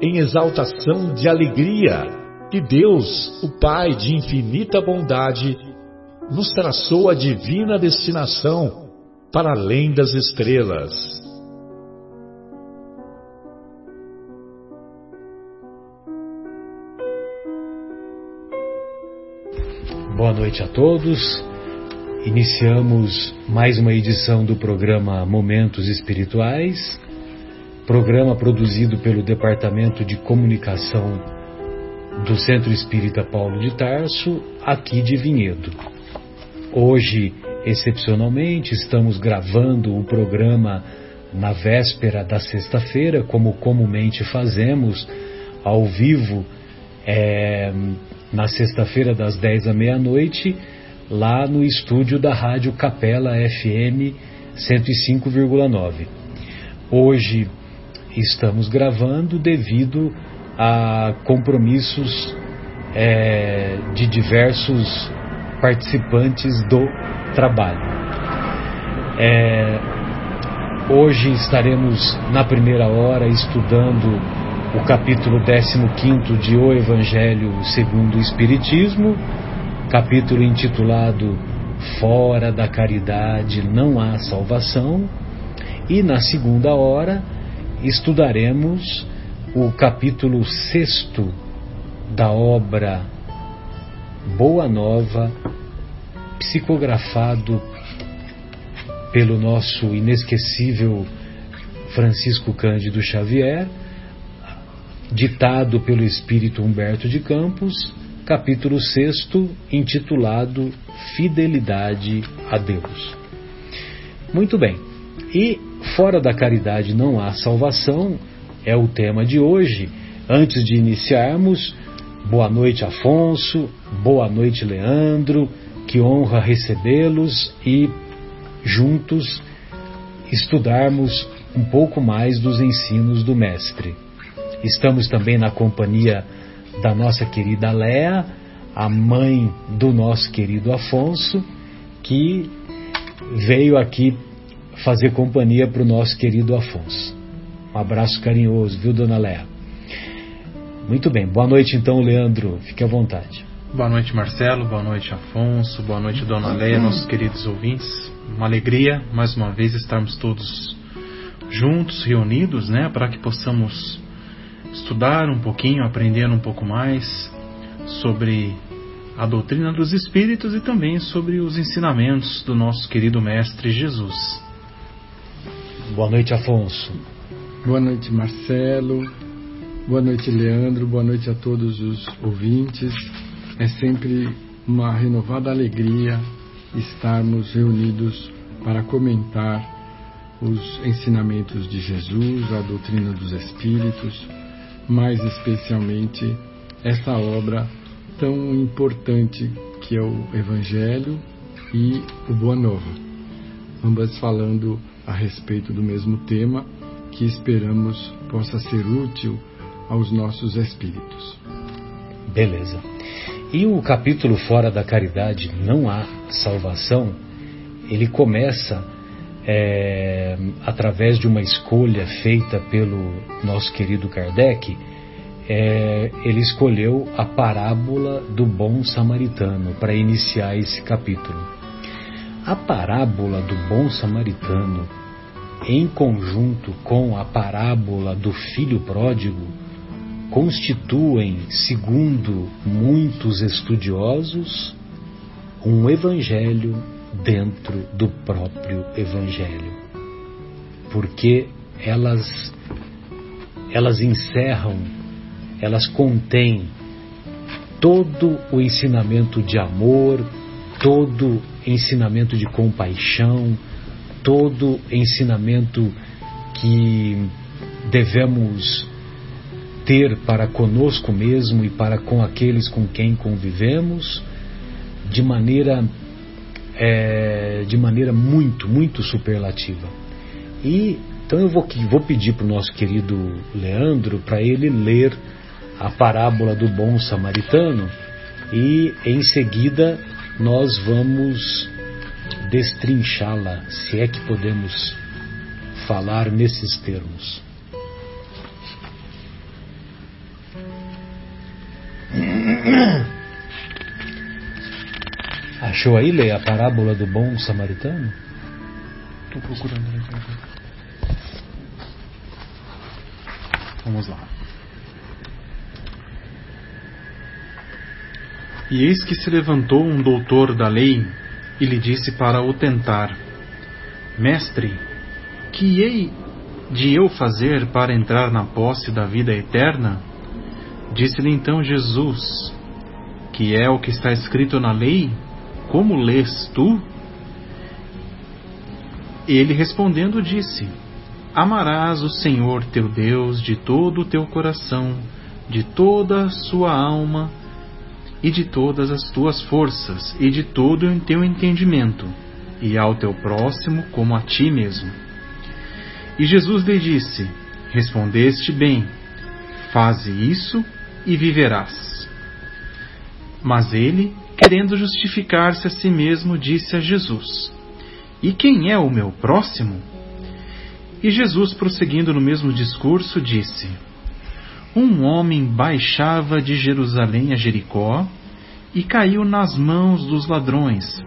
em exaltação de alegria que Deus, o Pai de infinita bondade, nos traçou a divina destinação para além das estrelas. Boa noite a todos. Iniciamos mais uma edição do programa Momentos Espirituais programa produzido pelo Departamento de Comunicação do Centro Espírita Paulo de Tarso, aqui de Vinhedo. Hoje, excepcionalmente, estamos gravando o programa na véspera da sexta-feira, como comumente fazemos, ao vivo, é, na sexta-feira das 10 à meia-noite, lá no estúdio da Rádio Capela FM 105,9. Hoje, estamos gravando devido a compromissos é, de diversos participantes do trabalho. É, hoje estaremos na primeira hora estudando o capítulo 15 de O Evangelho segundo o Espiritismo, capítulo intitulado Fora da caridade não há salvação, e na segunda hora estudaremos o capítulo sexto da obra Boa Nova, psicografado pelo nosso inesquecível Francisco Cândido Xavier, ditado pelo espírito Humberto de Campos, capítulo sexto, intitulado Fidelidade a Deus. Muito bem. E fora da caridade não há salvação, é o tema de hoje. Antes de iniciarmos, boa noite, Afonso, boa noite, Leandro, que honra recebê-los e juntos estudarmos um pouco mais dos ensinos do Mestre. Estamos também na companhia da nossa querida Léa, a mãe do nosso querido Afonso, que veio aqui fazer companhia para o nosso querido Afonso. Um abraço carinhoso, viu, dona Léa? Muito bem, boa noite então, Leandro, fique à vontade. Boa noite, Marcelo, boa noite, Afonso, boa noite, dona Léa, nossos queridos ouvintes. Uma alegria, mais uma vez, estarmos todos juntos, reunidos, né, para que possamos estudar um pouquinho, aprender um pouco mais sobre a doutrina dos Espíritos e também sobre os ensinamentos do nosso querido Mestre Jesus. Boa noite, Afonso. Boa noite, Marcelo. Boa noite, Leandro. Boa noite a todos os ouvintes. É sempre uma renovada alegria estarmos reunidos para comentar os ensinamentos de Jesus, a doutrina dos Espíritos, mais especialmente essa obra tão importante que é o Evangelho e o Boa Nova. Ambas falando a respeito do mesmo tema que esperamos possa ser útil aos nossos espíritos. Beleza. E o capítulo Fora da Caridade Não Há Salvação, ele começa é, através de uma escolha feita pelo nosso querido Kardec. É, ele escolheu a parábola do bom samaritano para iniciar esse capítulo. A parábola do bom samaritano, em conjunto com a parábola do filho pródigo, constituem, segundo muitos estudiosos, um evangelho dentro do próprio evangelho. Porque elas elas encerram, elas contêm todo o ensinamento de amor, todo ensinamento de compaixão, todo ensinamento que devemos ter para conosco mesmo e para com aqueles com quem convivemos, de maneira é, de maneira muito, muito superlativa. E então eu vou, vou pedir para o nosso querido Leandro para ele ler a parábola do bom samaritano e em seguida nós vamos destrinchá-la, se é que podemos falar nesses termos. Achou aí, Leia, a parábola do bom samaritano? Estou procurando Vamos lá. E eis que se levantou um doutor da lei e lhe disse para o tentar: Mestre, que hei de eu fazer para entrar na posse da vida eterna? Disse-lhe então Jesus: Que é o que está escrito na lei? Como lês tu? Ele respondendo disse: Amarás o Senhor teu Deus de todo o teu coração, de toda a sua alma e de todas as tuas forças e de todo o teu entendimento, e ao teu próximo como a ti mesmo. E Jesus lhe disse: Respondeste bem, faze isso e viverás. Mas ele, querendo justificar-se a si mesmo, disse a Jesus: E quem é o meu próximo? E Jesus, prosseguindo no mesmo discurso, disse: um homem baixava de Jerusalém a Jericó e caiu nas mãos dos ladrões,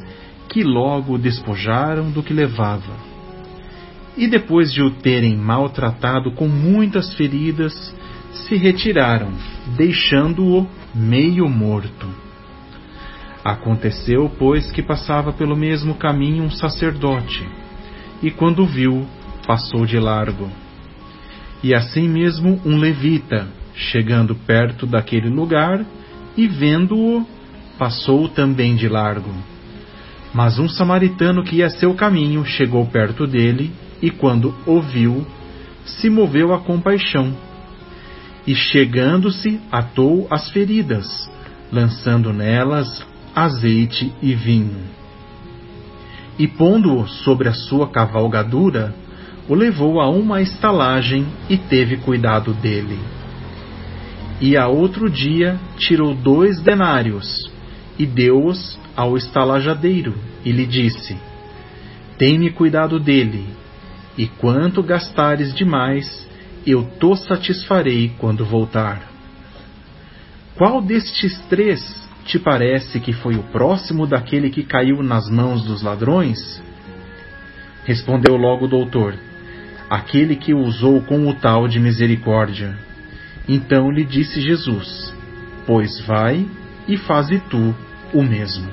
que logo o despojaram do que levava. E depois de o terem maltratado com muitas feridas, se retiraram, deixando-o meio morto. Aconteceu, pois, que passava pelo mesmo caminho um sacerdote, e quando viu, passou de largo e assim mesmo um levita, chegando perto daquele lugar e vendo-o, passou também de largo. Mas um samaritano que ia seu caminho chegou perto dele e, quando o viu, se moveu a compaixão. E chegando-se, atou as feridas, lançando nelas azeite e vinho. E pondo-o sobre a sua cavalgadura, o levou a uma estalagem e teve cuidado dele. E a outro dia tirou dois denários e deu-os ao estalajadeiro e lhe disse: Tem-me cuidado dele, e quanto gastares demais, eu te satisfarei quando voltar. Qual destes três te parece que foi o próximo daquele que caiu nas mãos dos ladrões? Respondeu logo o doutor: aquele que usou com o tal de misericórdia. Então lhe disse Jesus: Pois vai e faze tu o mesmo.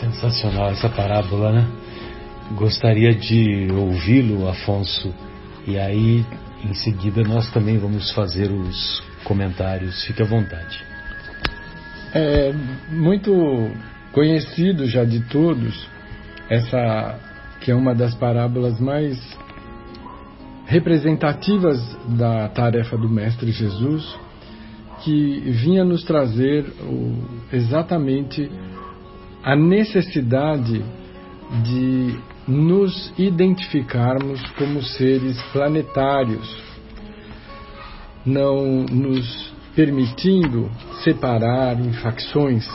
Sensacional essa parábola, né? Gostaria de ouvi-lo, Afonso, e aí em seguida nós também vamos fazer os comentários. Fique à vontade. É muito conhecido já de todos essa que é uma das parábolas mais representativas da tarefa do Mestre Jesus, que vinha nos trazer o, exatamente a necessidade de nos identificarmos como seres planetários, não nos permitindo separar em facções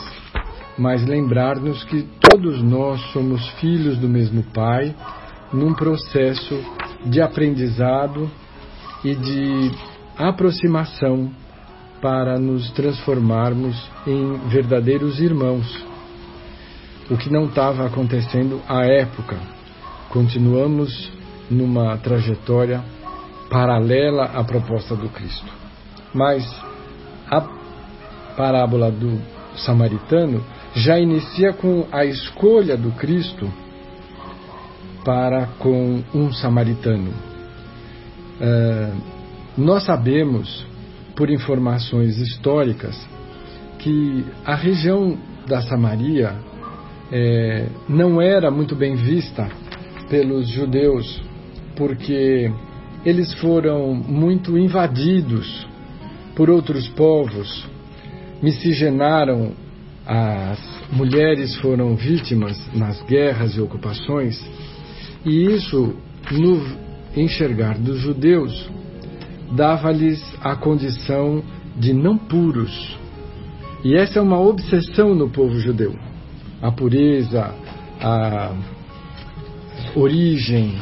mas lembrar-nos que todos nós somos filhos do mesmo Pai, num processo de aprendizado e de aproximação para nos transformarmos em verdadeiros irmãos. O que não estava acontecendo à época. Continuamos numa trajetória paralela à proposta do Cristo. Mas a parábola do samaritano já inicia com a escolha do Cristo para com um samaritano. Uh, nós sabemos, por informações históricas, que a região da Samaria é, não era muito bem vista pelos judeus, porque eles foram muito invadidos por outros povos, miscigenaram, as mulheres foram vítimas nas guerras e ocupações, e isso, no enxergar dos judeus, dava-lhes a condição de não puros. E essa é uma obsessão no povo judeu. A pureza, a origem,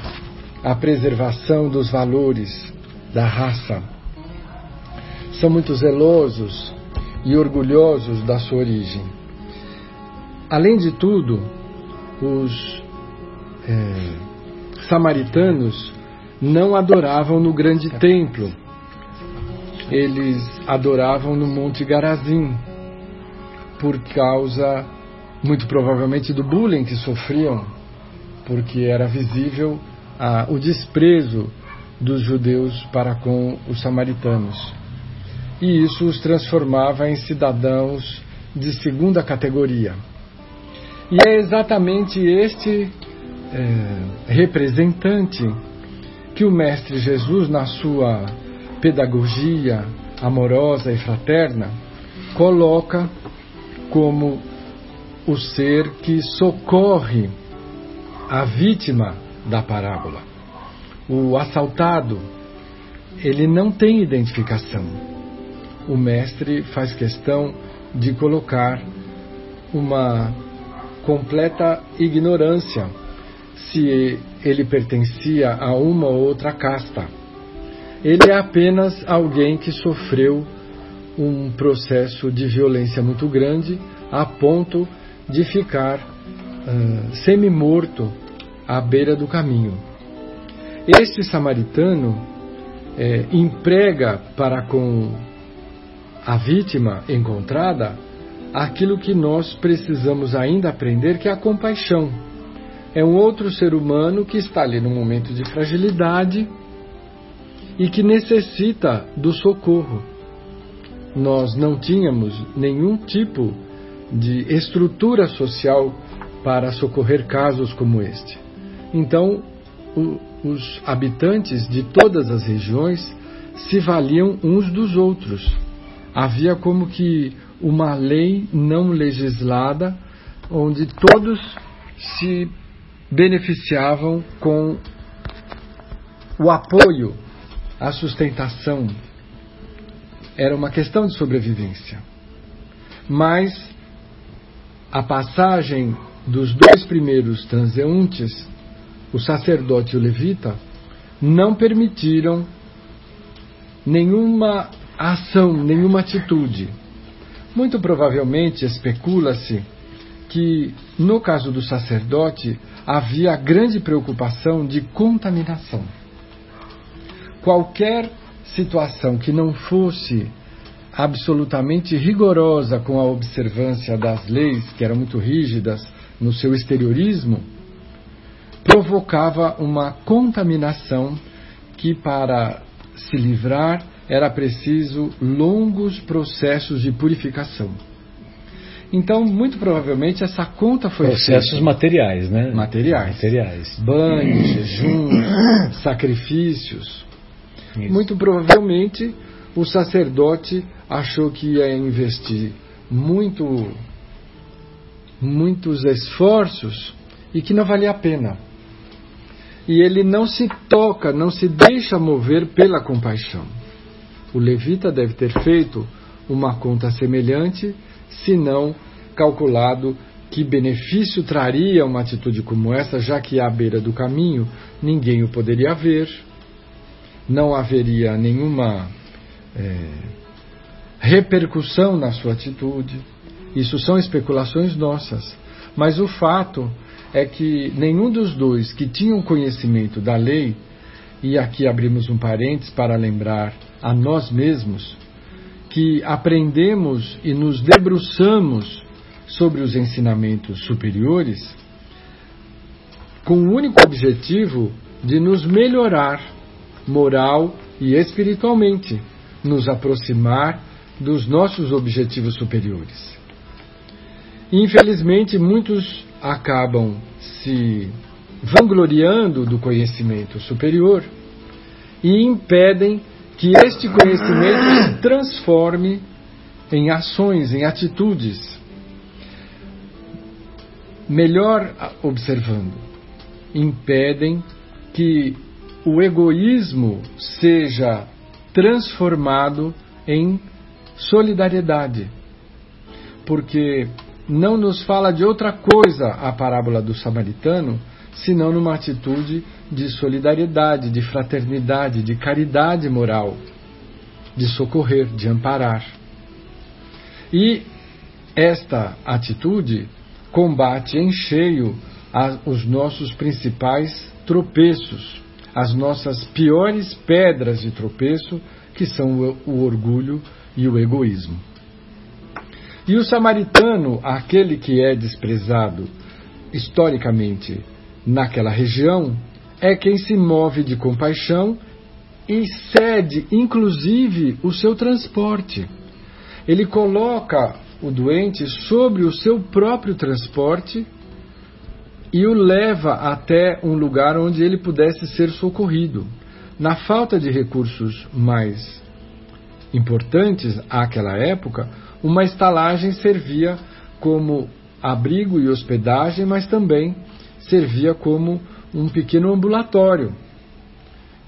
a preservação dos valores da raça. São muito zelosos e orgulhosos da sua origem. Além de tudo, os é, samaritanos não adoravam no grande templo, eles adoravam no Monte Garazim, por causa, muito provavelmente, do bullying que sofriam, porque era visível o desprezo dos judeus para com os samaritanos. E isso os transformava em cidadãos de segunda categoria. E é exatamente este é, representante que o Mestre Jesus, na sua pedagogia amorosa e fraterna, coloca como o ser que socorre a vítima da parábola. O assaltado, ele não tem identificação. O mestre faz questão de colocar uma completa ignorância se ele pertencia a uma ou outra casta. Ele é apenas alguém que sofreu um processo de violência muito grande a ponto de ficar uh, semi-morto à beira do caminho. Este samaritano é, emprega para com a vítima encontrada aquilo que nós precisamos ainda aprender, que é a compaixão é um outro ser humano que está ali num momento de fragilidade e que necessita do socorro. Nós não tínhamos nenhum tipo de estrutura social para socorrer casos como este. Então, o, os habitantes de todas as regiões se valiam uns dos outros. Havia como que uma lei não legislada onde todos se beneficiavam com o apoio, a sustentação. Era uma questão de sobrevivência. Mas a passagem dos dois primeiros transeuntes, o sacerdote e o levita, não permitiram nenhuma ação, nenhuma atitude. Muito provavelmente especula-se que, no caso do sacerdote, havia grande preocupação de contaminação. Qualquer situação que não fosse absolutamente rigorosa com a observância das leis, que eram muito rígidas no seu exteriorismo, provocava uma contaminação que, para se livrar, era preciso longos processos de purificação. Então, muito provavelmente, essa conta foi Processos feita. materiais, né? Materiais. Materiais. Banhos, jejum, sacrifícios. Isso. Muito provavelmente, o sacerdote achou que ia investir muito, muitos esforços e que não valia a pena. E ele não se toca, não se deixa mover pela compaixão. O levita deve ter feito uma conta semelhante se não calculado que benefício traria uma atitude como essa, já que à beira do caminho ninguém o poderia ver, não haveria nenhuma é, repercussão na sua atitude. Isso são especulações nossas. Mas o fato é que nenhum dos dois que tinham conhecimento da lei e aqui abrimos um parênteses para lembrar a nós mesmos que aprendemos e nos debruçamos sobre os ensinamentos superiores com o único objetivo de nos melhorar moral e espiritualmente, nos aproximar dos nossos objetivos superiores. Infelizmente, muitos acabam se vangloriando do conhecimento superior e impedem que este conhecimento se transforme em ações, em atitudes. Melhor observando, impedem que o egoísmo seja transformado em solidariedade. Porque não nos fala de outra coisa a parábola do samaritano, senão numa atitude de solidariedade, de fraternidade, de caridade moral, de socorrer, de amparar. E esta atitude combate em cheio os nossos principais tropeços, as nossas piores pedras de tropeço, que são o orgulho e o egoísmo. E o samaritano, aquele que é desprezado historicamente naquela região, é quem se move de compaixão e cede, inclusive, o seu transporte. Ele coloca o doente sobre o seu próprio transporte e o leva até um lugar onde ele pudesse ser socorrido. Na falta de recursos mais importantes àquela época, uma estalagem servia como abrigo e hospedagem, mas também servia como um pequeno ambulatório.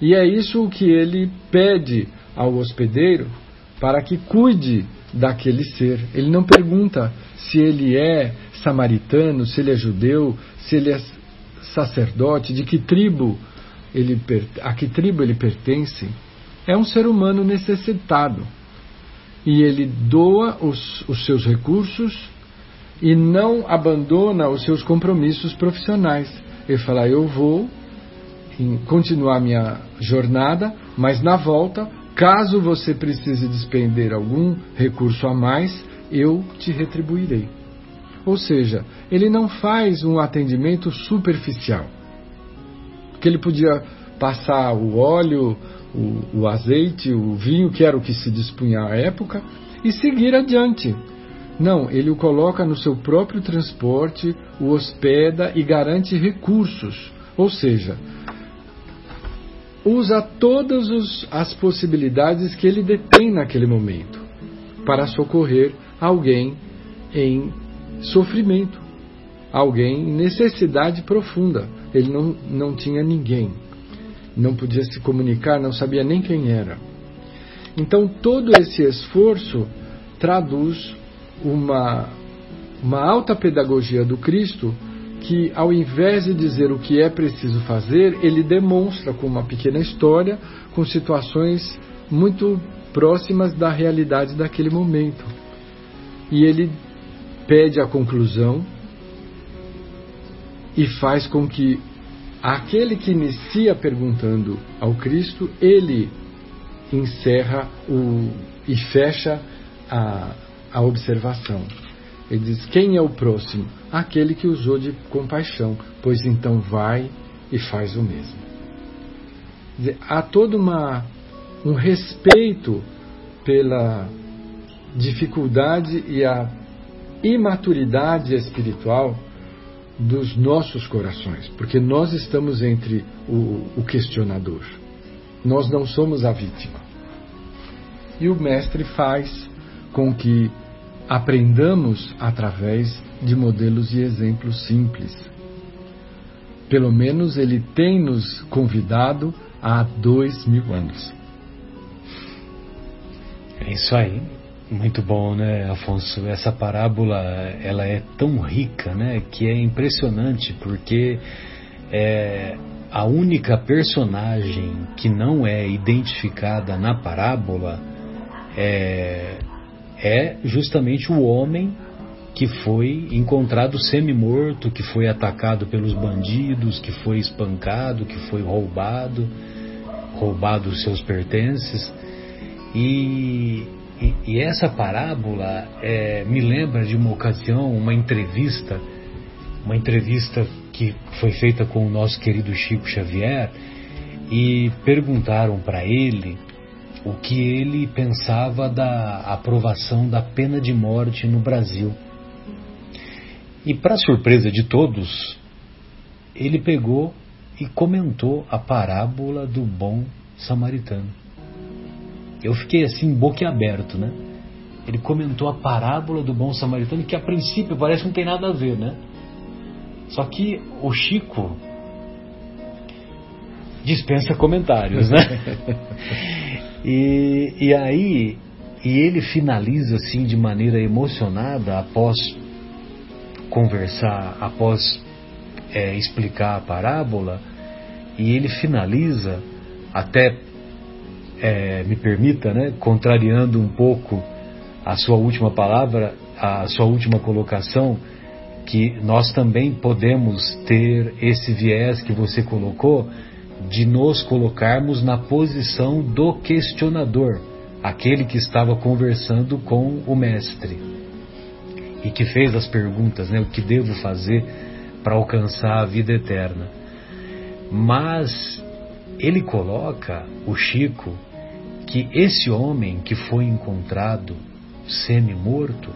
E é isso o que ele pede ao hospedeiro para que cuide daquele ser. Ele não pergunta se ele é samaritano, se ele é judeu, se ele é sacerdote, de que tribo ele a que tribo ele pertence. É um ser humano necessitado e ele doa os, os seus recursos e não abandona os seus compromissos profissionais. Ele fala: Eu vou continuar minha jornada, mas na volta, caso você precise despender algum recurso a mais, eu te retribuirei. Ou seja, ele não faz um atendimento superficial. Porque ele podia passar o óleo, o, o azeite, o vinho, que era o que se dispunha à época, e seguir adiante. Não, ele o coloca no seu próprio transporte, o hospeda e garante recursos. Ou seja, usa todas os, as possibilidades que ele detém naquele momento para socorrer alguém em sofrimento, alguém em necessidade profunda. Ele não, não tinha ninguém não podia se comunicar, não sabia nem quem era. Então, todo esse esforço traduz uma, uma alta pedagogia do Cristo que, ao invés de dizer o que é preciso fazer, ele demonstra com uma pequena história, com situações muito próximas da realidade daquele momento. E ele pede a conclusão e faz com que aquele que inicia perguntando ao Cristo, ele encerra o, e fecha a, a observação. Ele diz: Quem é o próximo? Aquele que usou de compaixão, pois então vai e faz o mesmo. Dizer, há todo uma, um respeito pela dificuldade e a imaturidade espiritual dos nossos corações, porque nós estamos entre o, o questionador. Nós não somos a vítima. E o Mestre faz com que aprendamos através de modelos e exemplos simples. Pelo menos ele tem nos convidado há dois mil anos. É isso aí. Muito bom, né, Afonso? Essa parábola ela é tão rica, né, que é impressionante porque é a única personagem que não é identificada na parábola é, é justamente o homem que foi encontrado semi-morto, que foi atacado pelos bandidos, que foi espancado, que foi roubado. roubado os seus pertences. E, e, e essa parábola é, me lembra de uma ocasião, uma entrevista, uma entrevista que foi feita com o nosso querido Chico Xavier, e perguntaram para ele o que ele pensava da aprovação da pena de morte no Brasil. E, para surpresa de todos, ele pegou e comentou a parábola do bom samaritano. Eu fiquei assim, boquiaberto, né? Ele comentou a parábola do bom samaritano, que a princípio parece que não tem nada a ver, né? Só que o Chico dispensa comentários, né? e, e aí, e ele finaliza assim de maneira emocionada após conversar, após é, explicar a parábola, e ele finaliza, até é, me permita, né, contrariando um pouco a sua última palavra, a sua última colocação, que nós também podemos ter esse viés que você colocou de nos colocarmos na posição do questionador, aquele que estava conversando com o mestre e que fez as perguntas, né, o que devo fazer para alcançar a vida eterna. Mas ele coloca, o Chico, que esse homem que foi encontrado semi-morto,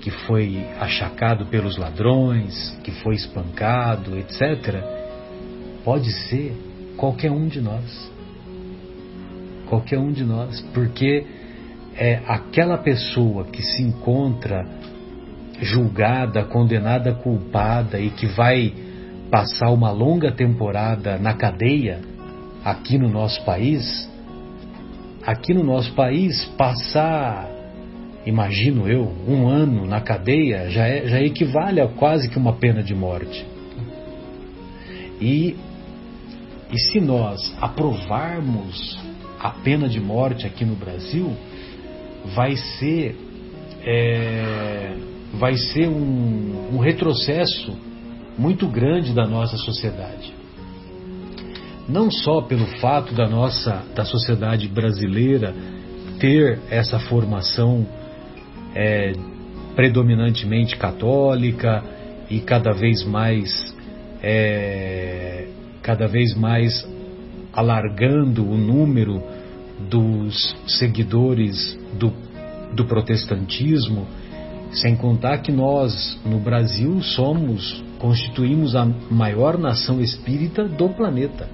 que foi achacado pelos ladrões, que foi espancado, etc., pode ser qualquer um de nós. Qualquer um de nós, porque é aquela pessoa que se encontra julgada, condenada, culpada e que vai passar uma longa temporada na cadeia aqui no nosso país, aqui no nosso país passar, imagino eu, um ano na cadeia já, é, já equivale a quase que uma pena de morte. E, e se nós aprovarmos a pena de morte aqui no Brasil, vai ser é, vai ser um, um retrocesso muito grande da nossa sociedade. Não só pelo fato da nossa da sociedade brasileira ter essa formação é, predominantemente católica e cada vez mais é, cada vez mais alargando o número dos seguidores do, do protestantismo, sem contar que nós no Brasil somos constituímos a maior nação espírita do planeta.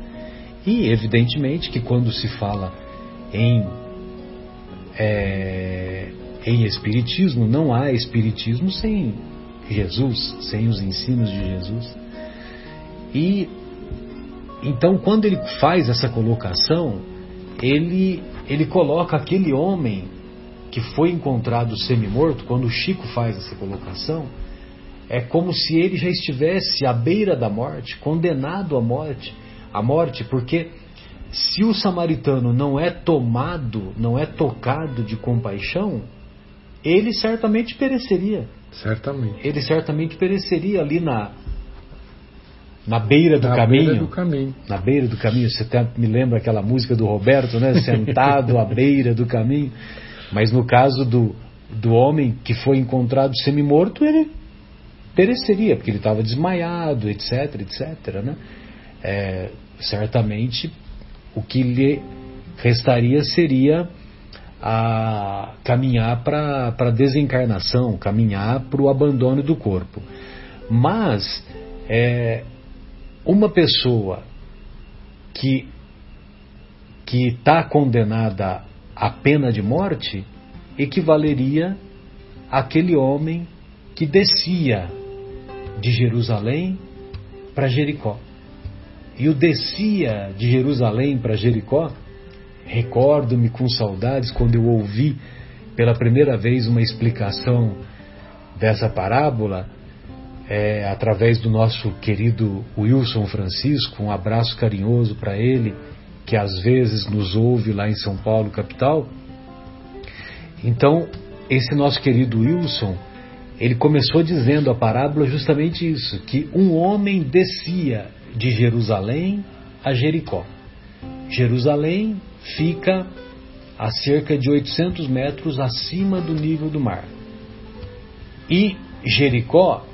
E, evidentemente, que quando se fala em, é, em Espiritismo, não há Espiritismo sem Jesus, sem os ensinos de Jesus. E então, quando ele faz essa colocação, ele, ele coloca aquele homem que foi encontrado semi-morto, quando o Chico faz essa colocação, é como se ele já estivesse à beira da morte, condenado à morte, à morte, porque se o samaritano não é tomado, não é tocado de compaixão, ele certamente pereceria. Certamente. Ele certamente pereceria ali na na beira do na caminho. Beira do caminho. Na beira do caminho. Você até me lembra aquela música do Roberto, né? Sentado à beira do caminho. Mas no caso do, do homem que foi encontrado semi-morto, ele pereceria, porque ele estava desmaiado, etc, etc. Né? É, certamente o que lhe restaria seria a caminhar para a desencarnação, caminhar para o abandono do corpo. Mas é, uma pessoa que que está condenada à pena de morte equivaleria àquele homem que descia de Jerusalém para Jericó. E o descia de Jerusalém para Jericó, recordo-me com saudades quando eu ouvi pela primeira vez uma explicação dessa parábola, é, através do nosso querido Wilson Francisco, um abraço carinhoso para ele, que às vezes nos ouve lá em São Paulo, capital. Então, esse nosso querido Wilson, ele começou dizendo a parábola justamente isso: que um homem descia de Jerusalém a Jericó. Jerusalém fica a cerca de 800 metros acima do nível do mar. E Jericó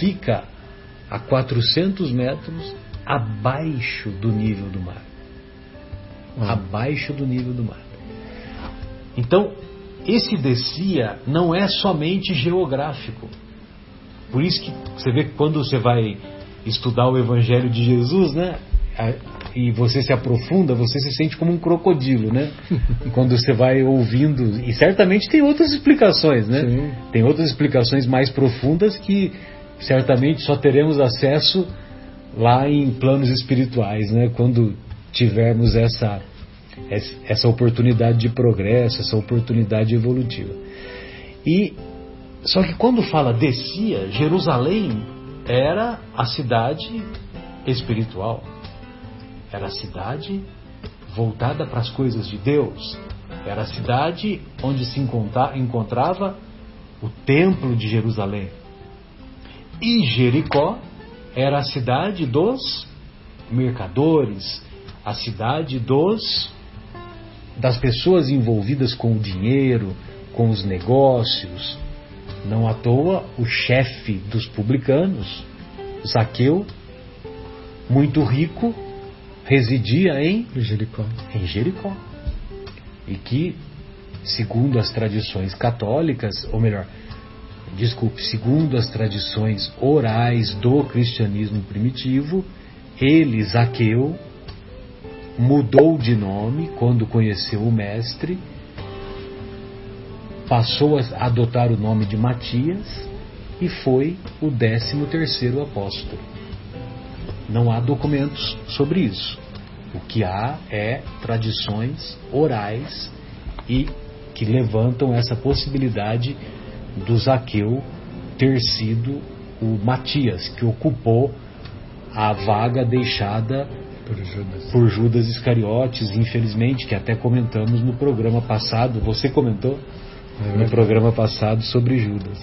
fica a 400 metros abaixo do nível do mar. Hum. Abaixo do nível do mar. Então, esse descia não é somente geográfico. Por isso que você vê que quando você vai estudar o Evangelho de Jesus, né? E você se aprofunda, você se sente como um crocodilo, né? quando você vai ouvindo. E certamente tem outras explicações, né? Sim. Tem outras explicações mais profundas que certamente só teremos acesso lá em planos espirituais, né? Quando tivermos essa essa oportunidade de progresso, essa oportunidade evolutiva. E só que quando fala descia, Jerusalém era a cidade espiritual. Era a cidade voltada para as coisas de Deus. Era a cidade onde se encontrava o templo de Jerusalém. E Jericó era a cidade dos mercadores, a cidade dos das pessoas envolvidas com o dinheiro, com os negócios. Não à toa, o chefe dos publicanos, Zaqueu, muito rico, residia em Jericó. Em Jericó. E que, segundo as tradições católicas, ou melhor, desculpe, segundo as tradições orais do cristianismo primitivo, ele, Zaqueu, mudou de nome quando conheceu o Mestre, passou a adotar o nome de Matias e foi o décimo terceiro apóstolo. Não há documentos sobre isso. O que há é tradições orais e que levantam essa possibilidade do Zaqueu ter sido o Matias, que ocupou a vaga deixada por Judas. por Judas Iscariotes, infelizmente, que até comentamos no programa passado, você comentou é no programa passado sobre Judas.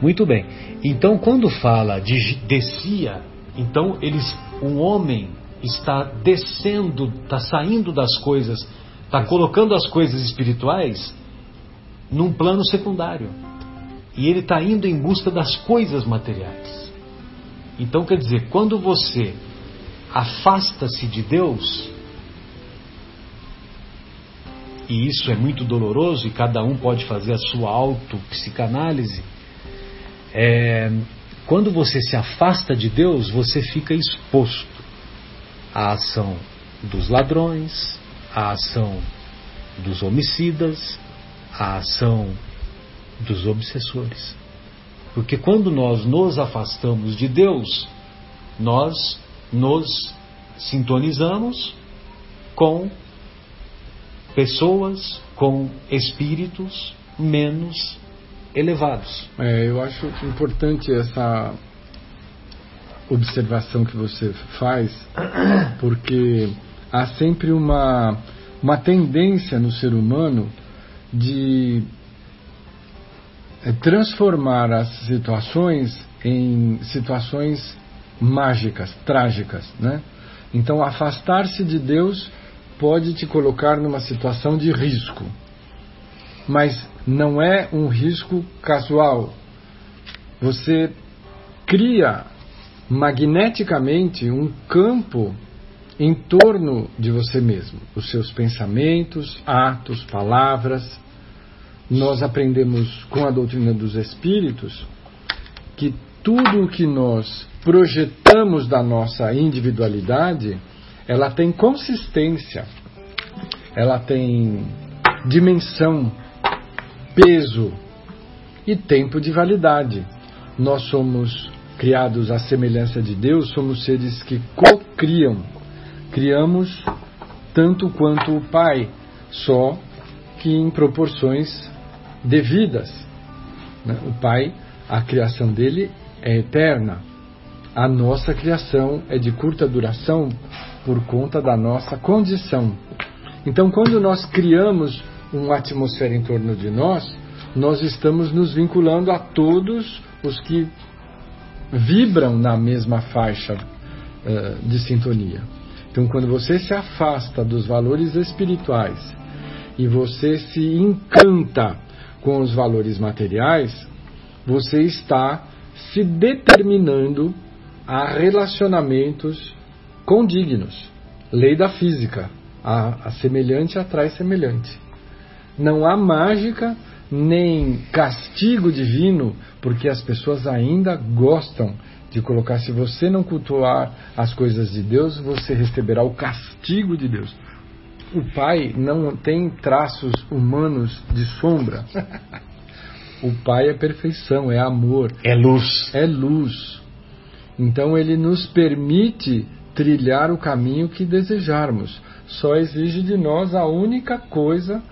Muito bem. Então, quando fala de descia, então eles, um homem está descendo, está saindo das coisas, está colocando as coisas espirituais num plano secundário. E ele está indo em busca das coisas materiais. Então, quer dizer, quando você afasta-se de Deus, e isso é muito doloroso e cada um pode fazer a sua auto-psicanálise, é, quando você se afasta de Deus, você fica exposto à ação dos ladrões, à ação dos homicidas, à ação dos obsessores. Porque quando nós nos afastamos de Deus, nós nos sintonizamos com pessoas, com espíritos menos elevados. É, eu acho importante essa observação que você faz, porque há sempre uma, uma tendência no ser humano de é, transformar as situações em situações mágicas, trágicas, né? Então, afastar-se de Deus pode te colocar numa situação de risco, mas não é um risco casual. Você cria magneticamente um campo em torno de você mesmo, os seus pensamentos, atos, palavras. Nós aprendemos com a doutrina dos espíritos que tudo o que nós projetamos da nossa individualidade, ela tem consistência, ela tem dimensão, peso e tempo de validade. Nós somos criados à semelhança de Deus, somos seres que co-criam. Criamos tanto quanto o Pai, só que em proporções devidas. Né? O Pai, a criação dele é eterna. A nossa criação é de curta duração por conta da nossa condição. Então, quando nós criamos uma atmosfera em torno de nós, nós estamos nos vinculando a todos os que vibram na mesma faixa uh, de sintonia. Então, quando você se afasta dos valores espirituais e você se encanta com os valores materiais, você está se determinando a relacionamentos condignos. Lei da física. A, a semelhante atrai semelhante. Não há mágica nem castigo divino, porque as pessoas ainda gostam de colocar: se você não cultuar as coisas de Deus, você receberá o castigo de Deus. O Pai não tem traços humanos de sombra. O Pai é perfeição, é amor, é luz. É luz. Então ele nos permite trilhar o caminho que desejarmos. Só exige de nós a única coisa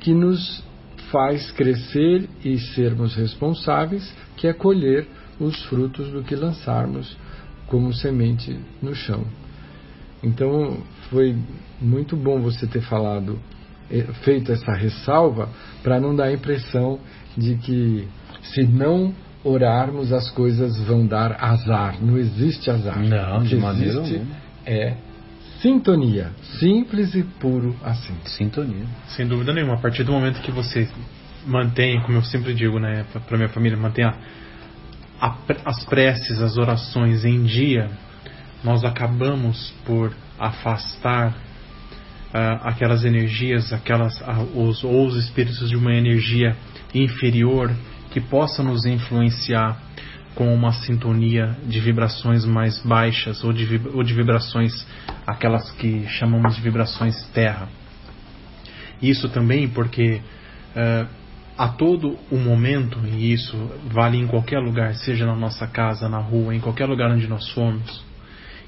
que nos faz crescer e sermos responsáveis, que é colher os frutos do que lançarmos como semente no chão. Então foi muito bom você ter falado, eh, feito essa ressalva, para não dar a impressão de que se não orarmos as coisas vão dar azar. Não existe azar. Não, de maneira existe é sintonia, simples e puro assim. Sintonia. Sem dúvida nenhuma. A partir do momento que você mantém, como eu sempre digo, né, para minha família, mantenha a, as preces, as orações em dia, nós acabamos por afastar uh, aquelas energias, aquelas uh, os, ou os espíritos de uma energia inferior que possa nos influenciar com uma sintonia de vibrações mais baixas ou de, ou de vibrações, aquelas que chamamos de vibrações terra. Isso também porque uh, a todo o momento, e isso vale em qualquer lugar, seja na nossa casa, na rua, em qualquer lugar onde nós formos,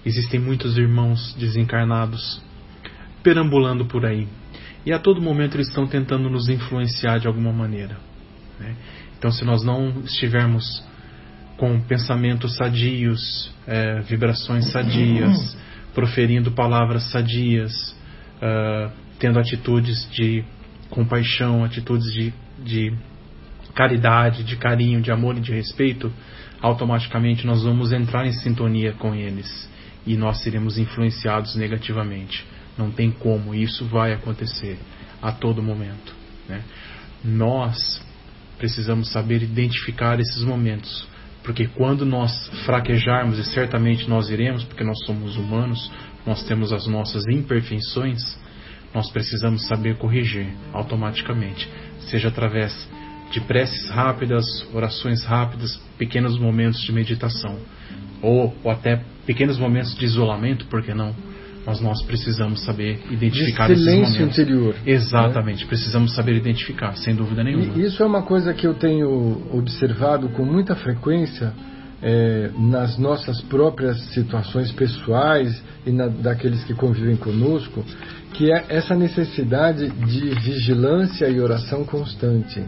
existem muitos irmãos desencarnados perambulando por aí. E a todo momento eles estão tentando nos influenciar de alguma maneira. Né? Então, se nós não estivermos com pensamentos sadios, é, vibrações sadias, proferindo palavras sadias, uh, tendo atitudes de compaixão, atitudes de, de caridade, de carinho, de amor e de respeito, automaticamente nós vamos entrar em sintonia com eles e nós seremos influenciados negativamente. Não tem como, isso vai acontecer a todo momento. Né? Nós precisamos saber identificar esses momentos, porque quando nós fraquejarmos, e certamente nós iremos, porque nós somos humanos, nós temos as nossas imperfeições, nós precisamos saber corrigir automaticamente, seja através de preces rápidas, orações rápidas, pequenos momentos de meditação, ou, ou até pequenos momentos de isolamento, por que não? Mas nós precisamos saber identificar de esses silêncio momentos. interior. Exatamente, né? precisamos saber identificar, sem dúvida nenhuma. E isso é uma coisa que eu tenho observado com muita frequência é, nas nossas próprias situações pessoais e na, daqueles que convivem conosco, que é essa necessidade de vigilância e oração constante.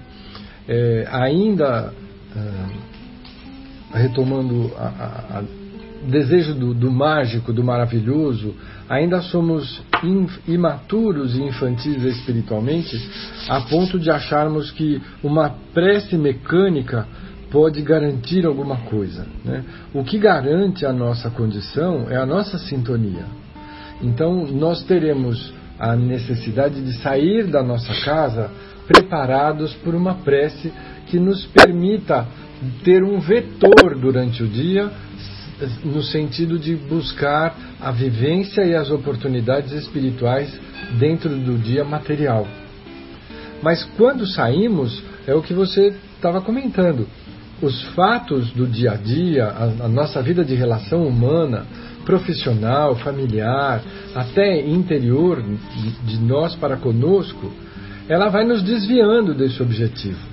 É, ainda ah, retomando a, a, a desejo do, do, mágico, do maravilhoso, ainda somos in, imaturos e infantis espiritualmente, a ponto de acharmos que uma prece mecânica pode garantir alguma coisa. Né? O que garante a nossa condição é a nossa sintonia. Então, nós teremos a necessidade de sair da nossa casa preparados por uma prece que nos permita ter um vetor durante o dia no sentido de buscar a vivência e as oportunidades espirituais dentro do dia material. Mas quando saímos, é o que você estava comentando. Os fatos do dia a dia, a, a nossa vida de relação humana, profissional, familiar, até interior de, de nós para conosco, ela vai nos desviando desse objetivo.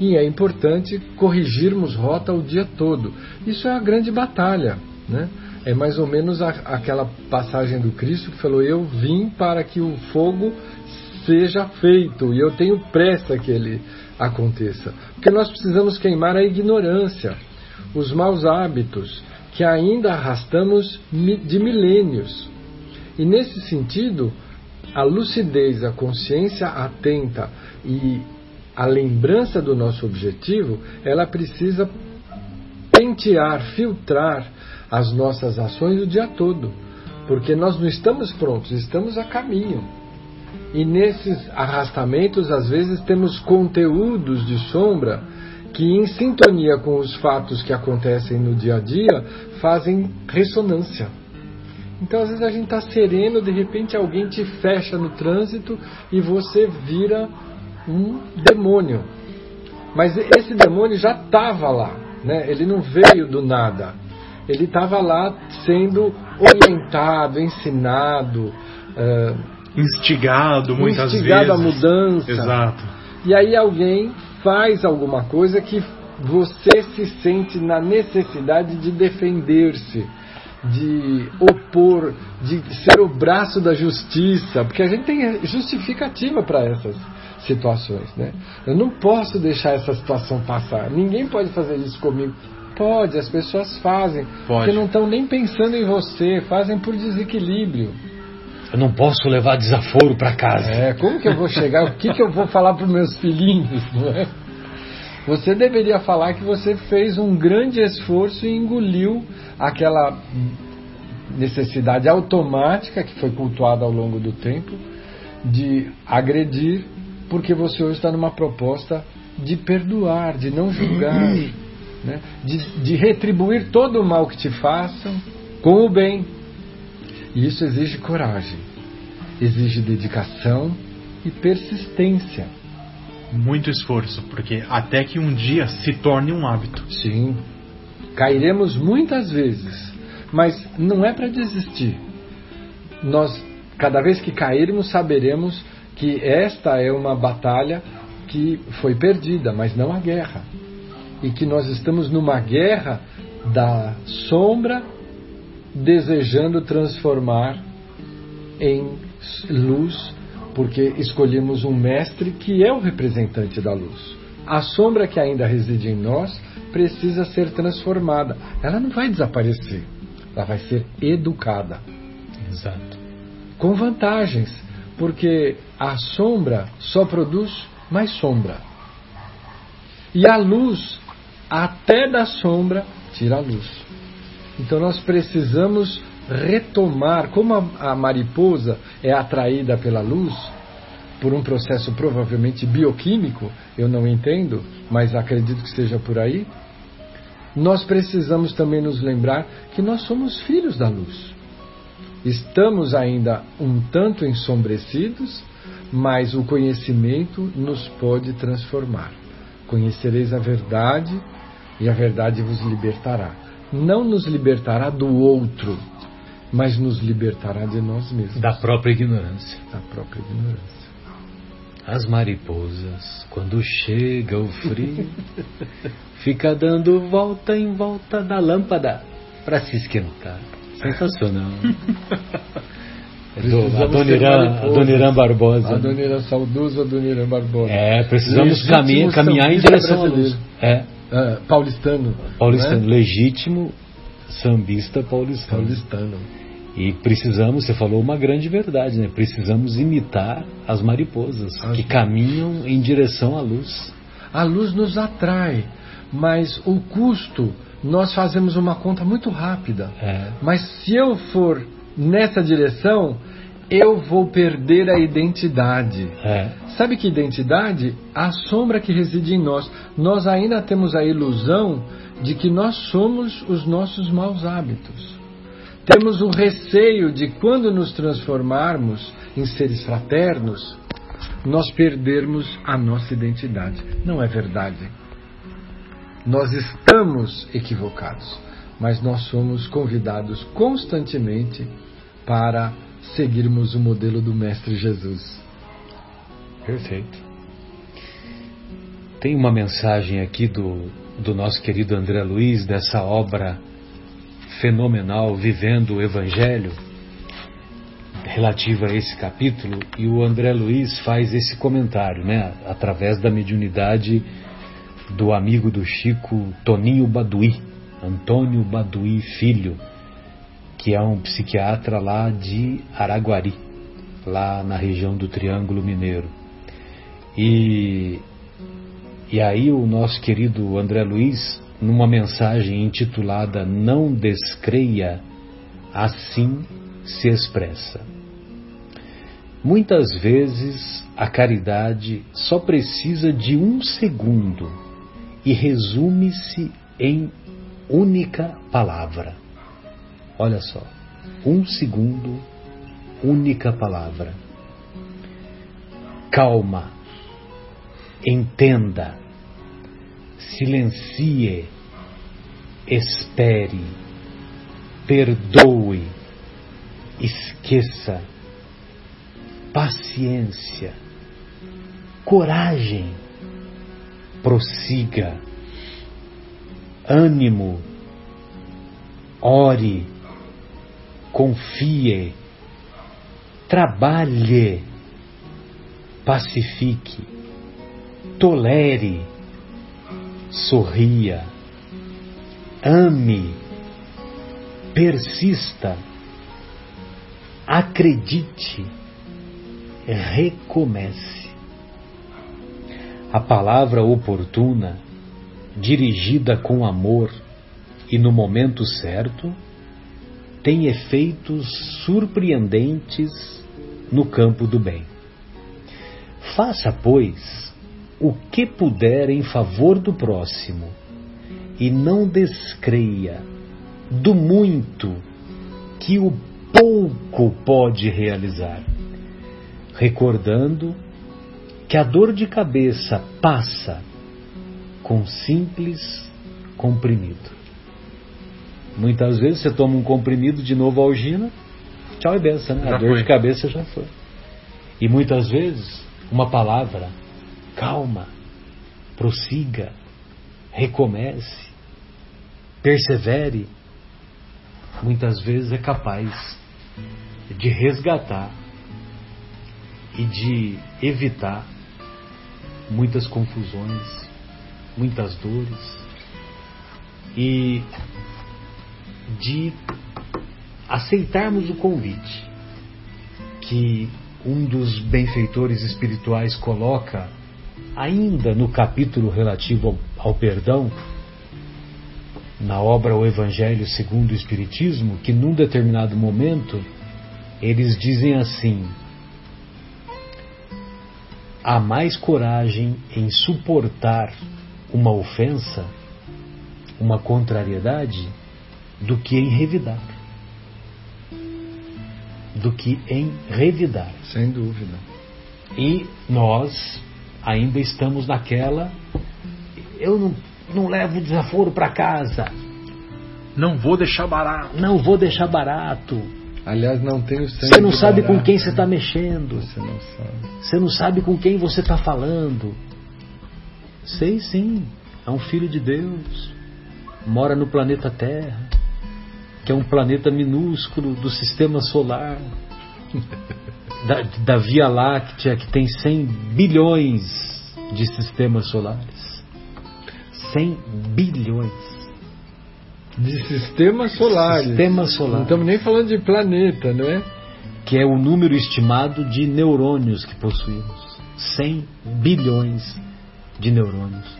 E é importante corrigirmos rota o dia todo. Isso é a grande batalha. Né? É mais ou menos a, aquela passagem do Cristo que falou: Eu vim para que o fogo seja feito e eu tenho pressa que ele aconteça. Porque nós precisamos queimar a ignorância, os maus hábitos que ainda arrastamos de milênios. E nesse sentido, a lucidez, a consciência atenta e a lembrança do nosso objetivo, ela precisa pentear, filtrar as nossas ações o dia todo. porque nós não estamos prontos, estamos a caminho. E nesses arrastamentos, às vezes, temos conteúdos de sombra que, em sintonia com os fatos que acontecem no dia a dia, fazem ressonância. Então, às vezes, a gente está sereno, de repente alguém te fecha no trânsito e você vira um demônio. Mas esse demônio já estava lá, né? ele não veio do nada. Ele estava lá sendo orientado, ensinado. Uh, instigado muitas instigado vezes. a mudança. Exato. E aí alguém faz alguma coisa que você se sente na necessidade de defender-se, de opor, de ser o braço da justiça, porque a gente tem justificativa para essas situações, né? Eu não posso deixar essa situação passar. Ninguém pode fazer isso comigo. Pode, as pessoas fazem, Pode. porque não estão nem pensando em você, fazem por desequilíbrio. Eu não posso levar desaforo para casa. É, como que eu vou chegar? o que, que eu vou falar para os meus filhinhos? Não é? Você deveria falar que você fez um grande esforço e engoliu aquela necessidade automática que foi cultuada ao longo do tempo de agredir, porque você hoje está numa proposta de perdoar, de não julgar, né? de, de retribuir todo o mal que te façam com o bem. E isso exige coragem, exige dedicação e persistência. Muito esforço, porque até que um dia se torne um hábito. Sim, cairemos muitas vezes, mas não é para desistir. Nós, cada vez que cairmos, saberemos que esta é uma batalha que foi perdida, mas não a guerra. E que nós estamos numa guerra da sombra desejando transformar em luz, porque escolhemos um mestre que é o representante da luz. A sombra que ainda reside em nós precisa ser transformada. Ela não vai desaparecer, ela vai ser educada. Exato. Com vantagens, porque a sombra só produz mais sombra. E a luz, até da sombra, tira a luz. Então nós precisamos retomar, como a, a, mariposa é atraída pela luz, por um processo provavelmente bioquímico, eu não entendo, mas acredito que seja por aí. Nós precisamos também nos lembrar que nós somos filhos da luz. Estamos ainda um tanto ensombrecidos, mas o conhecimento nos pode transformar. Conhecereis a verdade e a verdade vos libertará não nos libertará do outro, mas nos libertará de nós mesmos. Da própria ignorância. Da própria ignorância. As mariposas, quando chega o frio, fica dando volta em volta da lâmpada para se esquentar. Sensacional. Do, a Dona Irã, a Dona Irã Barbosa. A Dona Irã saudosa Dona Irã Barbosa. É, precisamos caminhar, caminhar em direção à luz. É. Uh, paulistano. Paulistano, né? legítimo sambista paulistano. Paulistano. E precisamos, você falou uma grande verdade, né? Precisamos imitar as mariposas as... que caminham em direção à luz. A luz nos atrai, mas o custo, nós fazemos uma conta muito rápida. É. Mas se eu for nessa direção, eu vou perder a identidade. É. Sabe que identidade? A sombra que reside em nós. Nós ainda temos a ilusão de que nós somos os nossos maus hábitos. Temos o receio de quando nos transformarmos em seres fraternos, nós perdermos a nossa identidade. Não é verdade. Nós estamos equivocados, mas nós somos convidados constantemente para seguirmos o modelo do Mestre Jesus. Perfeito. Tem uma mensagem aqui do, do nosso querido André Luiz, dessa obra fenomenal, Vivendo o Evangelho, relativa a esse capítulo, e o André Luiz faz esse comentário, né, através da mediunidade do amigo do Chico, Toninho Baduí, Antônio Baduí Filho, que é um psiquiatra lá de Araguari, lá na região do Triângulo Mineiro. E, e aí o nosso querido André Luiz, numa mensagem intitulada Não Descreia, assim se expressa. Muitas vezes a caridade só precisa de um segundo e resume-se em única palavra. Olha só, um segundo, única palavra. Calma, entenda, silencie, espere, perdoe, esqueça, paciência, coragem, prossiga, ânimo, ore, confie, trabalhe, pacifique, tolere, sorria, ame, persista, acredite, recomece. A palavra oportuna, dirigida com amor e no momento certo, tem efeitos surpreendentes no campo do bem. Faça, pois, o que puder em favor do próximo e não descreia do muito que o pouco pode realizar, recordando que a dor de cabeça passa com simples comprimido. Muitas vezes você toma um comprimido de novo algina, tchau e benção, né? a dor foi. de cabeça já foi. E muitas vezes uma palavra, calma, prossiga, recomece, persevere, muitas vezes é capaz de resgatar e de evitar muitas confusões, muitas dores. E de aceitarmos o convite que um dos benfeitores espirituais coloca ainda no capítulo relativo ao, ao perdão, na obra O Evangelho segundo o Espiritismo, que num determinado momento eles dizem assim: há mais coragem em suportar uma ofensa, uma contrariedade, do que em revidar. Do que em revidar. Sem dúvida. E nós ainda estamos naquela. Eu não, não levo desaforo para casa. Não vou deixar barato. Não vou deixar barato. Aliás, não tenho Você não sabe barato. com quem você está mexendo. Você não sabe. Você não sabe com quem você está falando. Sei sim, é um filho de Deus. Mora no planeta Terra, que é um planeta minúsculo do sistema solar. da, da Via Láctea, que tem 100 bilhões de sistemas solares. 100 bilhões. De sistemas solares. Sistemas solares. Não estamos nem falando de planeta, não é? Que é o número estimado de neurônios que possuímos. 100 bilhões de neurônios.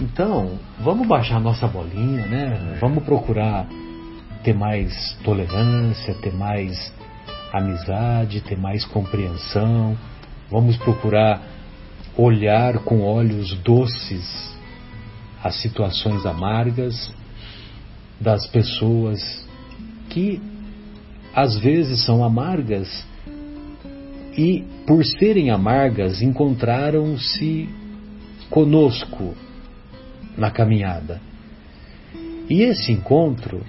Então, vamos baixar nossa bolinha, né? Vamos procurar ter mais tolerância, ter mais amizade, ter mais compreensão. Vamos procurar olhar com olhos doces as situações amargas das pessoas que às vezes são amargas e, por serem amargas, encontraram-se conosco na caminhada. E esse encontro,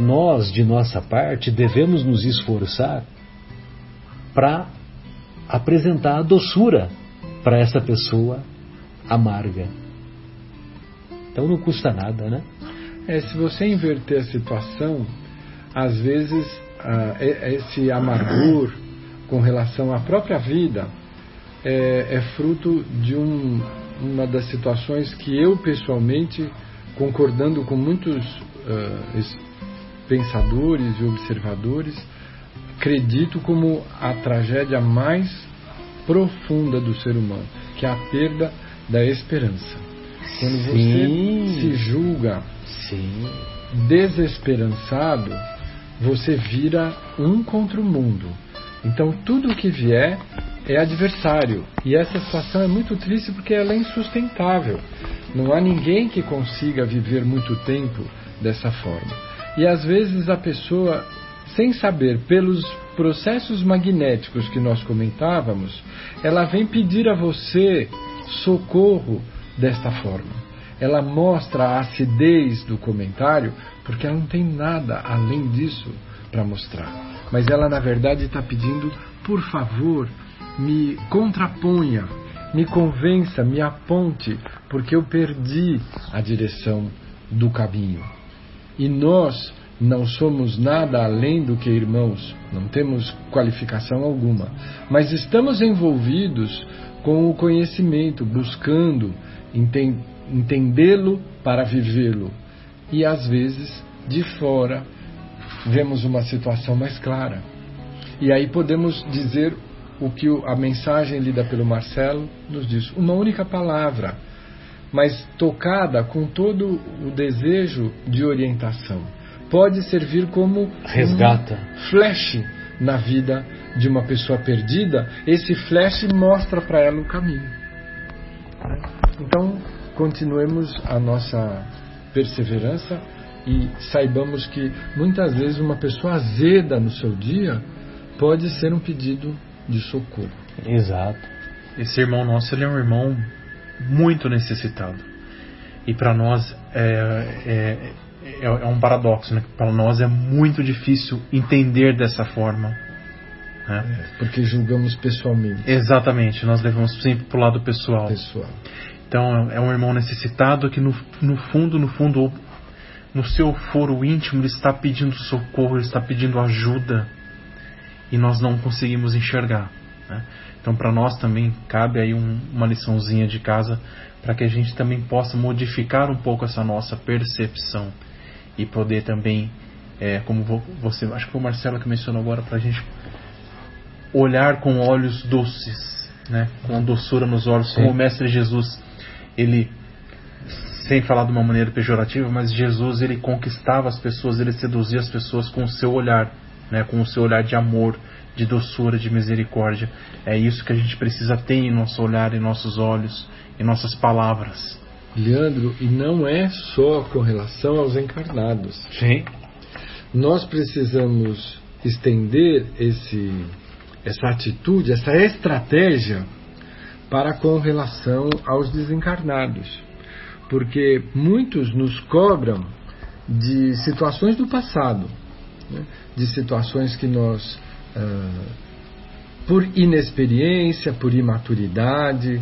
nós, de nossa parte, devemos nos esforçar para apresentar a doçura para essa pessoa amarga. Então não custa nada, né? É, se você inverter a situação, às vezes ah, esse amargor com relação à própria vida é, é fruto de um, uma das situações que eu pessoalmente, concordando com muitos pensadores e observadores, acredito como a tragédia mais profunda do ser humano, que é a perda da esperança. Quando Sim. você se julga Sim. desesperançado, você vira um contra o mundo. Então tudo o que vier é adversário. E essa situação é muito triste porque ela é insustentável. Não há ninguém que consiga viver muito tempo dessa forma. E às vezes a pessoa, sem saber, pelos processos magnéticos que nós comentávamos, ela vem pedir a você socorro desta forma. Ela mostra a acidez do comentário porque ela não tem nada além disso para mostrar. Mas ela, na verdade, está pedindo, por favor, me contraponha, me convença, me aponte, porque eu perdi a direção do caminho. E nós não somos nada além do que irmãos, não temos qualificação alguma, mas estamos envolvidos com o conhecimento, buscando entendê-lo para vivê-lo. E às vezes, de fora, vemos uma situação mais clara. E aí podemos dizer o que a mensagem lida pelo Marcelo nos diz: uma única palavra, mas tocada com todo o desejo de orientação. Pode servir como resgata um flash na vida de uma pessoa perdida. Esse flash mostra para ela o caminho. Então, continuemos a nossa perseverança e saibamos que muitas vezes uma pessoa azeda no seu dia pode ser um pedido de socorro. Exato. Esse irmão nosso, ele é um irmão muito necessitado. E para nós é, é, é, é, um paradoxo, né? Para nós é muito difícil entender dessa forma. Né? É, porque julgamos pessoalmente. Exatamente, nós levamos sempre para o lado pessoal. pessoal. Então é um irmão necessitado que no, no fundo, no fundo, no seu foro íntimo, ele está pedindo socorro, ele está pedindo ajuda e nós não conseguimos enxergar. Né? Então, para nós também cabe aí um, uma liçãozinha de casa para que a gente também possa modificar um pouco essa nossa percepção e poder também, é, como você, acho que foi o Marcelo que mencionou agora, para a gente olhar com olhos doces, né? com doçura nos olhos, Sim. como o Mestre Jesus, ele sem falar de uma maneira pejorativa, mas Jesus ele conquistava as pessoas, ele seduzia as pessoas com o seu olhar né, com o seu olhar de amor, de doçura, de misericórdia. É isso que a gente precisa ter em nosso olhar, em nossos olhos, em nossas palavras. Leandro, e não é só com relação aos encarnados. Sim. Nós precisamos estender esse, essa atitude, essa estratégia para com relação aos desencarnados. Porque muitos nos cobram de situações do passado né, de situações que nós, ah, por inexperiência, por imaturidade,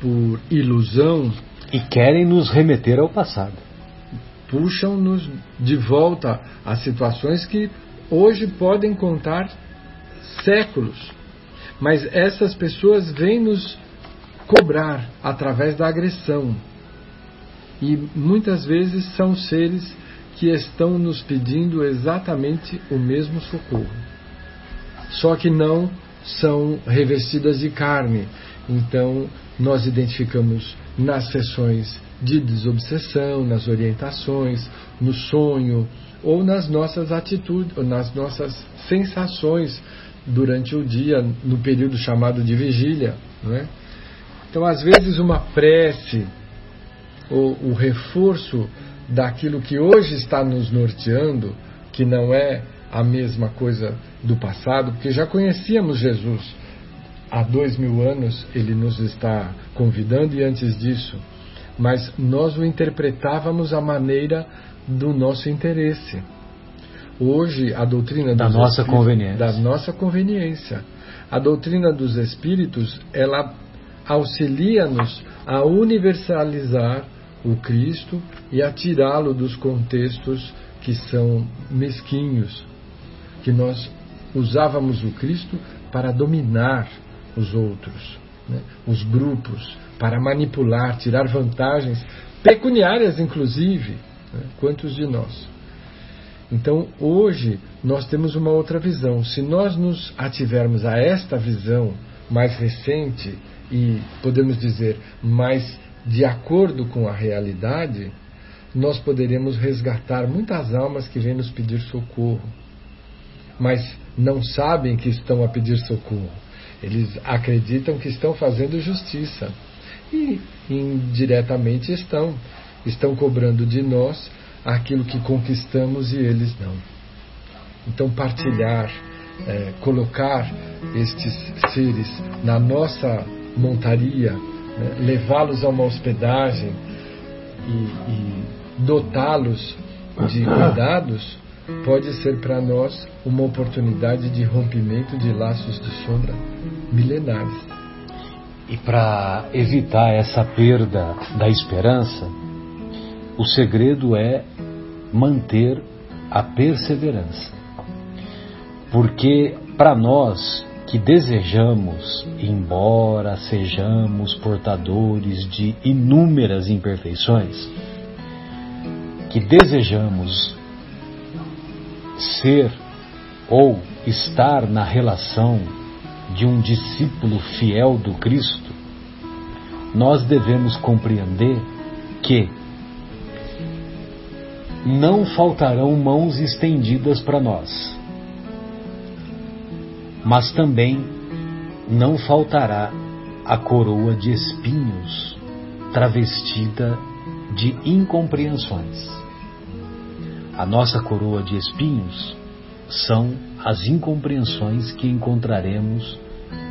por ilusão. E querem nos remeter ao passado. Puxam-nos de volta a situações que hoje podem contar séculos. Mas essas pessoas vêm nos cobrar através da agressão. E muitas vezes são seres que estão nos pedindo exatamente o mesmo socorro. Só que não são revestidas de carne. Então, nós identificamos nas sessões de desobsessão, nas orientações, no sonho ou nas nossas atitudes, nas nossas sensações durante o dia, no período chamado de vigília. Não é? Então, às vezes, uma prece ou o reforço daquilo que hoje está nos norteando, que não é a mesma coisa do passado, porque já conhecíamos Jesus há dois mil anos, ele nos está convidando e antes disso, mas nós o interpretávamos à maneira do nosso interesse. Hoje, a doutrina da nossa conveniência. da nossa conveniência. A doutrina dos espíritos, ela auxilia-nos a universalizar o Cristo e a tirá-lo dos contextos que são mesquinhos, que nós usávamos o Cristo para dominar os outros, né? os grupos, para manipular, tirar vantagens pecuniárias, inclusive. Né? Quantos de nós? Então, hoje, nós temos uma outra visão. Se nós nos ativermos a esta visão mais recente e, podemos dizer, mais de acordo com a realidade, nós poderemos resgatar muitas almas que vêm nos pedir socorro. mas não sabem que estão a pedir socorro. Eles acreditam que estão fazendo justiça e indiretamente estão. Estão cobrando de nós aquilo que conquistamos e eles não. Então, partilhar, é, colocar estes seres na nossa montaria, né, levá-los a uma hospedagem e, e dotá-los de cuidados, pode ser para nós uma oportunidade de rompimento de laços de sombra milenares. E para evitar essa perda da esperança, o segredo é manter a perseverança. Porque para nós que desejamos, embora sejamos portadores de inúmeras imperfeições, que desejamos ser ou estar na relação de um discípulo fiel do Cristo, nós devemos compreender que não faltarão mãos estendidas para nós, mas também não faltará a coroa de espinhos travestida de incompreensões. A nossa coroa de espinhos são as incompreensões que encontraremos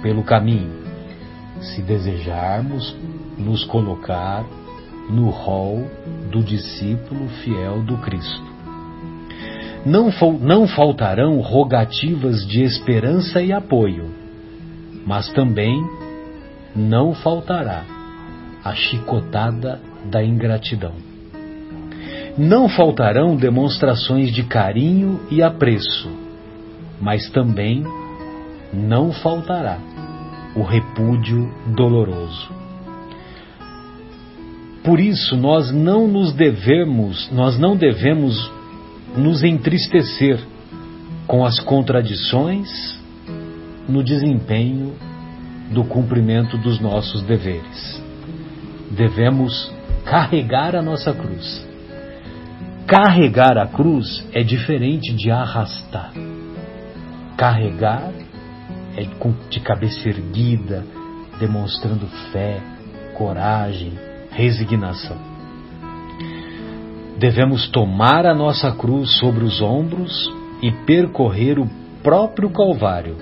pelo caminho, se desejarmos nos colocar no rol do discípulo fiel do Cristo. Não, não faltarão rogativas de esperança e apoio, mas também não faltará a chicotada da ingratidão. Não faltarão demonstrações de carinho e apreço, mas também não faltará o repúdio doloroso. Por isso nós não nos devemos, nós não devemos nos entristecer com as contradições no desempenho do cumprimento dos nossos deveres. Devemos carregar a nossa cruz Carregar a cruz é diferente de arrastar. Carregar é de cabeça erguida, demonstrando fé, coragem, resignação. Devemos tomar a nossa cruz sobre os ombros e percorrer o próprio Calvário.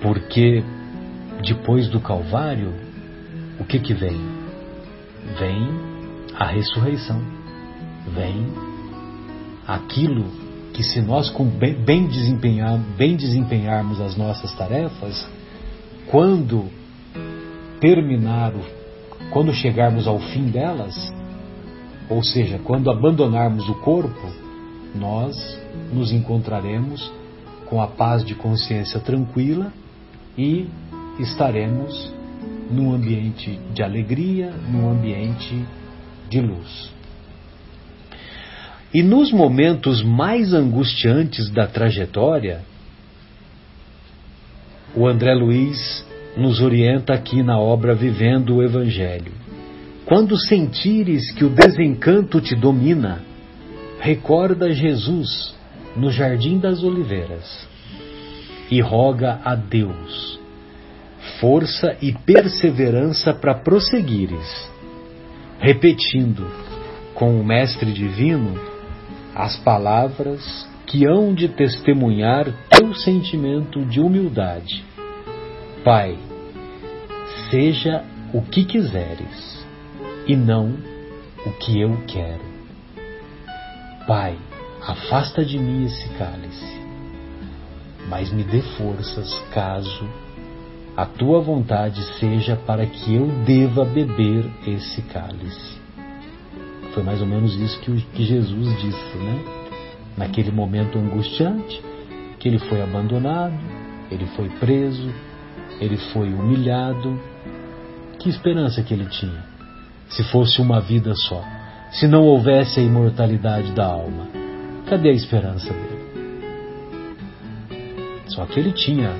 Porque depois do Calvário, o que que vem? Vem a ressurreição. Vem aquilo que, se nós bem, bem, desempenhar, bem desempenharmos as nossas tarefas, quando terminar, quando chegarmos ao fim delas, ou seja, quando abandonarmos o corpo, nós nos encontraremos com a paz de consciência tranquila e estaremos num ambiente de alegria, num ambiente de luz. E nos momentos mais angustiantes da trajetória, o André Luiz nos orienta aqui na obra Vivendo o Evangelho. Quando sentires que o desencanto te domina, recorda Jesus no Jardim das Oliveiras e roga a Deus força e perseverança para prosseguires repetindo com o Mestre Divino as palavras que hão de testemunhar teu sentimento de humildade. Pai, seja o que quiseres e não o que eu quero. Pai, afasta de mim esse cálice, mas me dê forças caso a tua vontade seja para que eu deva beber esse cálice. Foi mais ou menos isso que, que Jesus disse, né? Naquele momento angustiante, que ele foi abandonado, ele foi preso, ele foi humilhado. Que esperança que ele tinha? Se fosse uma vida só, se não houvesse a imortalidade da alma, cadê a esperança dele? Só que ele tinha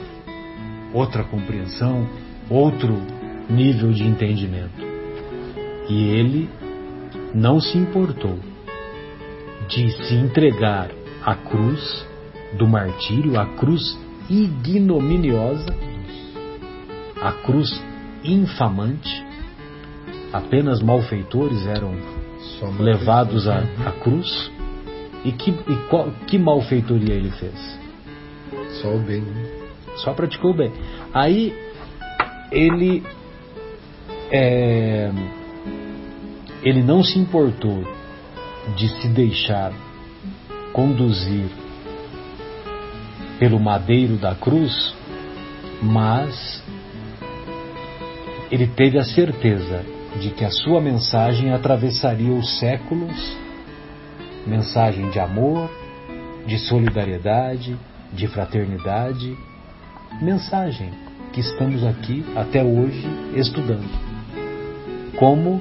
outra compreensão, outro nível de entendimento. E ele não se importou de se entregar a cruz do martírio, a cruz ignominiosa, a cruz infamante. Apenas malfeitores eram levados à, à cruz. E que, e qual, que malfeitoria ele fez? Só o bem. Né? Só praticou o bem. Aí ele é, ele não se importou de se deixar conduzir pelo madeiro da cruz, mas ele teve a certeza de que a sua mensagem atravessaria os séculos mensagem de amor, de solidariedade, de fraternidade, mensagem que estamos aqui até hoje estudando. Como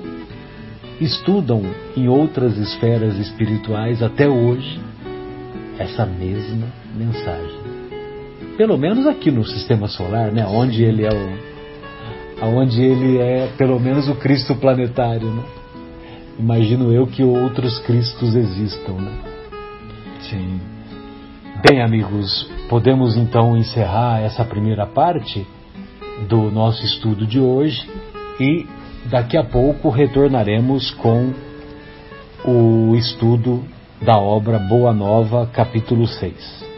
estudam em outras esferas espirituais até hoje essa mesma mensagem. Pelo menos aqui no sistema solar, né, onde ele é o aonde ele é pelo menos o Cristo planetário, né? Imagino eu que outros Cristos existam, né? Sim. Bem, amigos, podemos então encerrar essa primeira parte do nosso estudo de hoje e daqui a pouco retornaremos com o estudo da obra Boa Nova, capítulo 6.